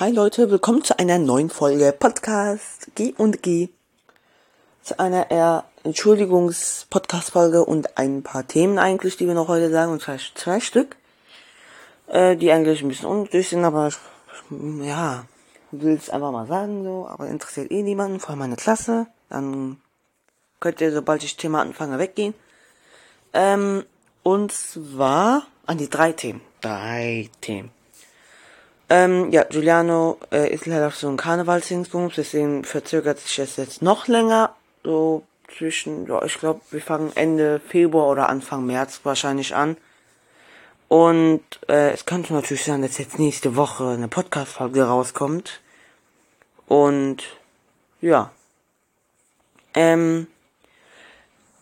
Hi Leute, willkommen zu einer neuen Folge Podcast G und G. Zu einer eher Entschuldigungs-Podcast-Folge und ein paar Themen eigentlich, die wir noch heute sagen, und zwar zwei Stück, äh, die eigentlich ein bisschen unnötig sind, aber ja, will es einfach mal sagen so, aber interessiert eh niemanden, vor allem meine Klasse, dann könnt ihr, sobald ich Thema anfange, weggehen. Ähm, und zwar an die drei Themen. Drei Themen. Ähm, ja, Giuliano äh, ist leider auf so ein Karnevalsdingsbums, deswegen verzögert sich es jetzt noch länger. So zwischen, ja, ich glaube, wir fangen Ende Februar oder Anfang März wahrscheinlich an. Und äh, es könnte natürlich sein, dass jetzt nächste Woche eine Podcast-Folge rauskommt. Und ja. Ähm,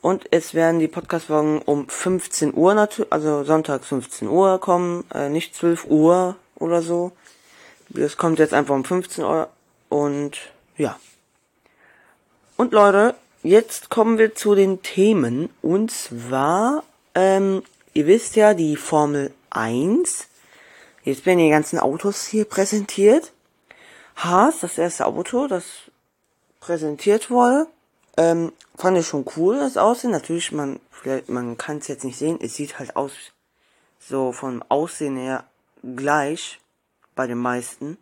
und es werden die Podcast-Folgen um 15 Uhr natürlich, also Sonntag 15 Uhr kommen, äh, nicht 12 Uhr oder so. Das kommt jetzt einfach um 15 Uhr und ja. Und Leute, jetzt kommen wir zu den Themen. Und zwar, ähm, ihr wisst ja, die Formel 1. Jetzt werden die ganzen Autos hier präsentiert. Haas, das erste Auto, das präsentiert wurde. Ähm, fand ich schon cool, das Aussehen. Natürlich, man, man kann es jetzt nicht sehen. Es sieht halt aus, so vom Aussehen her gleich bei den meisten.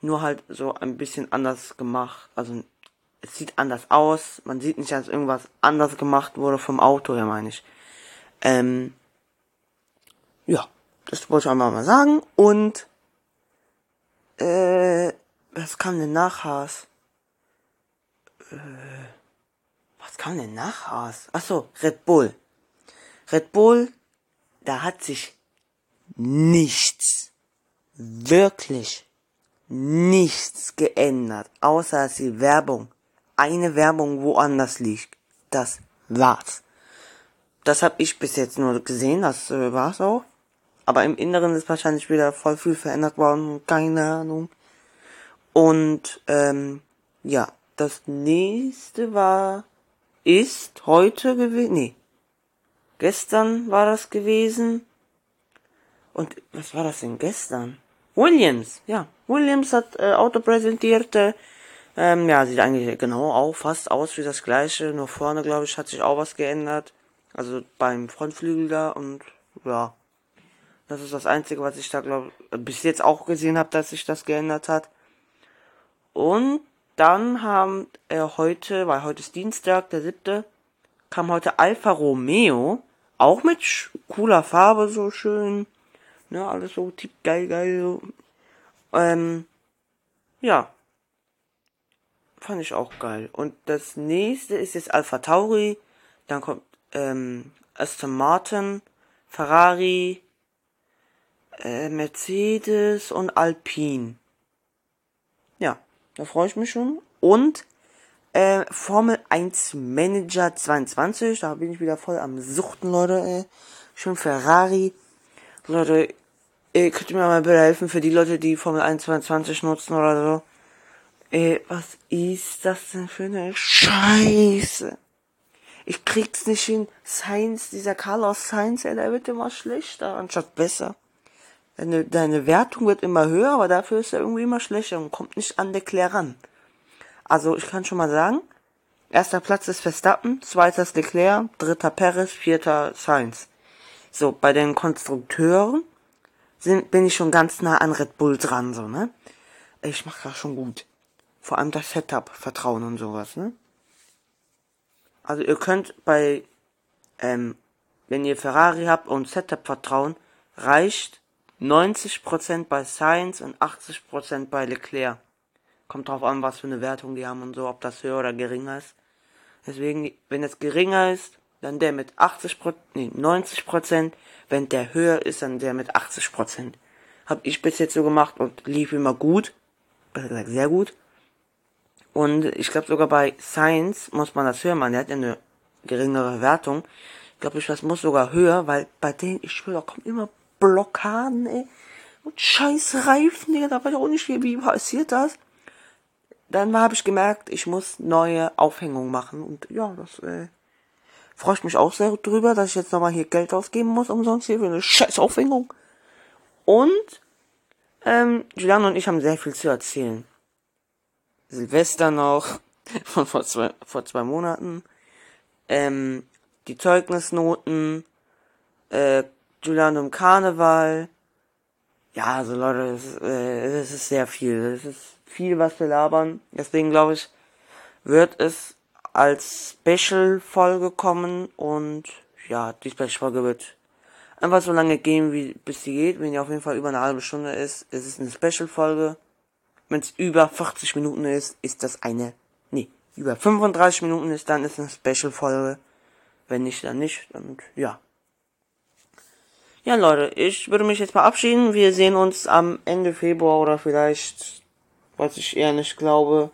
Nur halt so ein bisschen anders gemacht. Also, es sieht anders aus. Man sieht nicht, dass irgendwas anders gemacht wurde vom Auto her, meine ich. Ähm, ja, das wollte ich einfach mal sagen. Und, äh, was kam denn nach Haas? Äh, was kam denn nach Haas? Ach so, Red Bull. Red Bull, da hat sich nichts, wirklich nichts geändert, außer dass die Werbung, eine Werbung woanders liegt. Das war's. Das habe ich bis jetzt nur gesehen, das äh, war's auch. Aber im Inneren ist wahrscheinlich wieder voll viel verändert worden, keine Ahnung. Und ähm, ja, das nächste war ist heute gewesen. Nee. Gestern war das gewesen. Und was war das denn gestern? Williams, ja. Williams hat äh, Auto präsentiert. Äh, ähm, ja, sieht eigentlich genau auch fast aus wie das gleiche. Nur vorne, glaube ich, hat sich auch was geändert. Also beim Frontflügel da und ja. Das ist das Einzige, was ich da, glaube bis jetzt auch gesehen habe, dass sich das geändert hat. Und dann haben äh, heute, weil heute ist Dienstag, der siebte, kam heute Alfa Romeo, auch mit cooler Farbe, so schön, ne, alles so tipp geil, geil, so. Ähm, ja. Fand ich auch geil. Und das nächste ist jetzt Alpha Tauri, dann kommt, ähm, Aston Martin, Ferrari, äh, Mercedes und Alpine. Ja. Da freue ich mich schon. Und äh, Formel 1 Manager 22, da bin ich wieder voll am Suchten, Leute. Ey. Schön Ferrari. Leute, ey, könnt ihr mir mal bitte helfen für die Leute, die Formel 1 22 nutzen oder so? Ey, was ist das denn für eine Scheiße? Ich krieg's nicht hin. Science, dieser Carlos Sainz, ey, der wird immer schlechter anstatt besser. Deine, deine Wertung wird immer höher, aber dafür ist er irgendwie immer schlechter und kommt nicht an Leclerc ran. Also ich kann schon mal sagen, erster Platz ist Verstappen, zweiter ist Leclerc, dritter Perez, vierter Sainz. So, bei den Konstrukteuren sind, bin ich schon ganz nah an Red Bull dran, so, ne? Ich mach das schon gut. Vor allem das Setup, Vertrauen und sowas, ne? Also ihr könnt bei, ähm, wenn ihr Ferrari habt und Setup Vertrauen, reicht 90% bei Science und 80% bei Leclerc. Kommt drauf an, was für eine Wertung die haben und so, ob das höher oder geringer ist. Deswegen, wenn es geringer ist, dann der mit 80%, nee, 90%. Wenn der höher ist, dann der mit 80%. Hab ich bis jetzt so gemacht und lief immer gut. Besser gesagt, sehr gut. Und ich glaube sogar bei Science muss man das höher machen. Der hat ja eine geringere Wertung. Ich glaube, ich das muss sogar höher, weil bei denen, ich schwöre, da kommt immer Blockaden, ey. Und scheiß Reifen, Digga, da weiß ich auch nicht, wie, wie passiert das. Dann habe ich gemerkt, ich muss neue Aufhängungen machen. Und ja, das äh, freue ich mich auch sehr drüber, dass ich jetzt nochmal hier Geld ausgeben muss, umsonst hier für eine scheiß Aufhängung. Und Ähm, Giuliano und ich haben sehr viel zu erzählen. Silvester noch, von vor zwei, vor zwei Monaten. Ähm, die Zeugnisnoten, äh, Giuliano im Karneval. Ja, also Leute, es, äh, es ist sehr viel. Es ist viel, was wir labern. Deswegen glaube ich, wird es als Special-Folge kommen und ja, die Special-Folge wird einfach so lange gehen, wie bis sie geht. Wenn die auf jeden Fall über eine halbe Stunde ist, ist es eine Special-Folge. Wenn es über 40 Minuten ist, ist das eine, nee, über 35 Minuten ist, dann ist es eine Special-Folge. Wenn nicht, dann nicht. Und ja. Ja, Leute, ich würde mich jetzt mal abschieden. Wir sehen uns am Ende Februar oder vielleicht, was ich eher nicht glaube,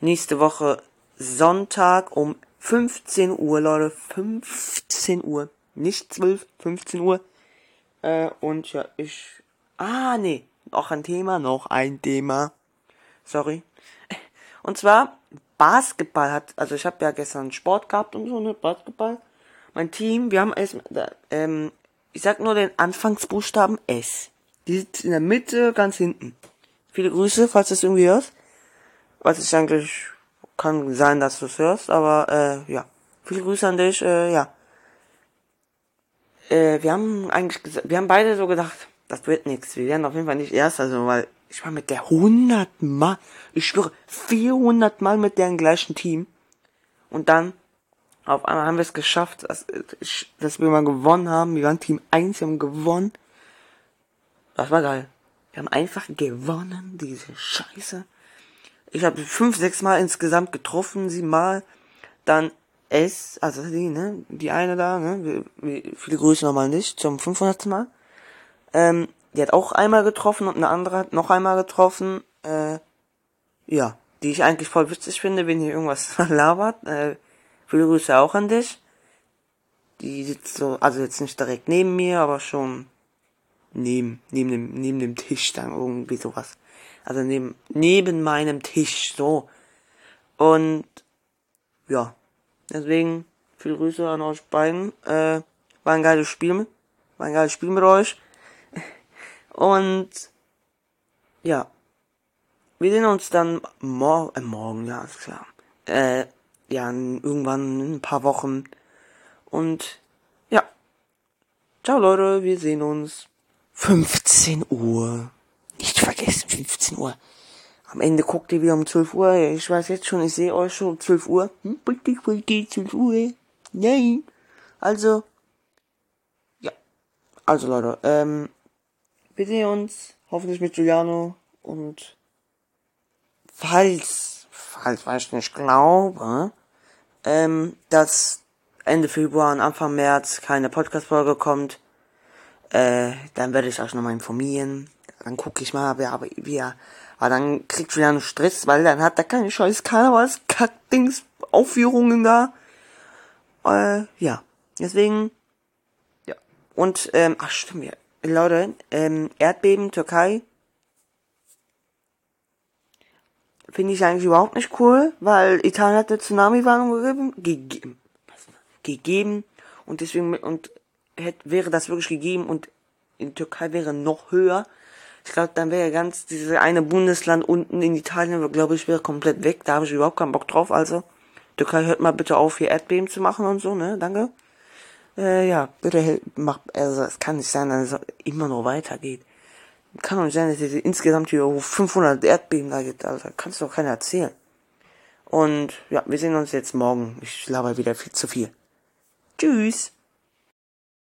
nächste Woche Sonntag um 15 Uhr, Leute. 15 Uhr. Nicht 12, 15 Uhr. Äh, und ja, ich. Ah, nee. Noch ein Thema, noch ein Thema. Sorry. Und zwar, Basketball hat, also ich habe ja gestern Sport gehabt und so, ne, Basketball. Mein Team, wir haben es, ähm, ich sag nur den Anfangsbuchstaben S. Die sitzt in der Mitte, ganz hinten. Viele Grüße, falls du es irgendwie hörst. Was ich eigentlich, kann sein, dass du es hörst, aber, äh, ja. Viele Grüße an dich, äh, ja. Äh, wir haben eigentlich wir haben beide so gedacht, das wird nichts. Wir werden auf jeden Fall nicht erst, also, weil ich war mit der 100 Mal, ich schwöre, 400 Mal mit deren gleichen Team. Und dann, auf einmal haben wir es geschafft, dass, dass wir mal gewonnen haben. Wir waren Team 1, wir haben gewonnen. Das war geil. Wir haben einfach gewonnen, diese Scheiße. Ich habe fünf, sechs Mal insgesamt getroffen, sieben Mal. Dann S, also die, ne, die eine da, ne, viele Grüße nochmal nicht, zum 500. Mal. Ähm, die hat auch einmal getroffen und eine andere hat noch einmal getroffen. Äh, ja, die ich eigentlich voll witzig finde, wenn hier irgendwas labert. Äh, viele Grüße auch an dich. Die sitzt so, also jetzt nicht direkt neben mir, aber schon neben, neben dem, neben dem Tisch dann irgendwie sowas. Also neben, neben meinem Tisch, so. Und, ja. Deswegen, viele Grüße an euch beiden. Äh, war ein geiles Spiel. War ein geiles Spiel mit euch. Und ja, wir sehen uns dann mor äh, morgen, ja, ist klar. Äh, ja, irgendwann in ein paar Wochen. Und ja. Ciao Leute, wir sehen uns. 15 Uhr. Vergessen, 15 Uhr. Am Ende guckt ihr wieder um 12 Uhr. Ich weiß jetzt schon, ich sehe euch schon um 12 Uhr. Hm, bitte, bitte, 12 Uhr. Nein. Also. Ja. Also Leute, ähm, wir sehen uns hoffentlich mit Giuliano und falls, falls weil ich nicht glaube, ähm, dass Ende Februar und Anfang März keine Podcast-Folge kommt, äh, dann werde ich euch nochmal informieren. Dann gucke ich mal, wer, aber, wer, aber dann kriegt Giuliano Stress, weil dann hat er keine scheiß Karnevals-Kack-Dings, Aufführungen da. Äh, ja. Deswegen, ja. Und, ähm, ach stimmt, ja. Leute, ähm, Erdbeben, Türkei. Finde ich eigentlich überhaupt nicht cool, weil Italien hat eine Tsunami-Warnung gegeben, gegeben, gegeben und deswegen, und hätte, wäre das wirklich gegeben und in Türkei wäre noch höher. Ich glaube, dann wäre ganz diese eine Bundesland unten in Italien, glaube ich, wäre komplett weg. Da habe ich überhaupt keinen Bock drauf. Also, Türkei hört mal bitte auf, hier Erdbeben zu machen und so, ne? Danke. Äh, ja, bitte mach, also es kann nicht sein, dass es immer noch weitergeht. Kann doch nicht sein, dass es insgesamt hier 500 Erdbeben da gibt, also kannst du doch keiner erzählen. Und ja, wir sehen uns jetzt morgen. Ich laber wieder viel zu viel. Tschüss.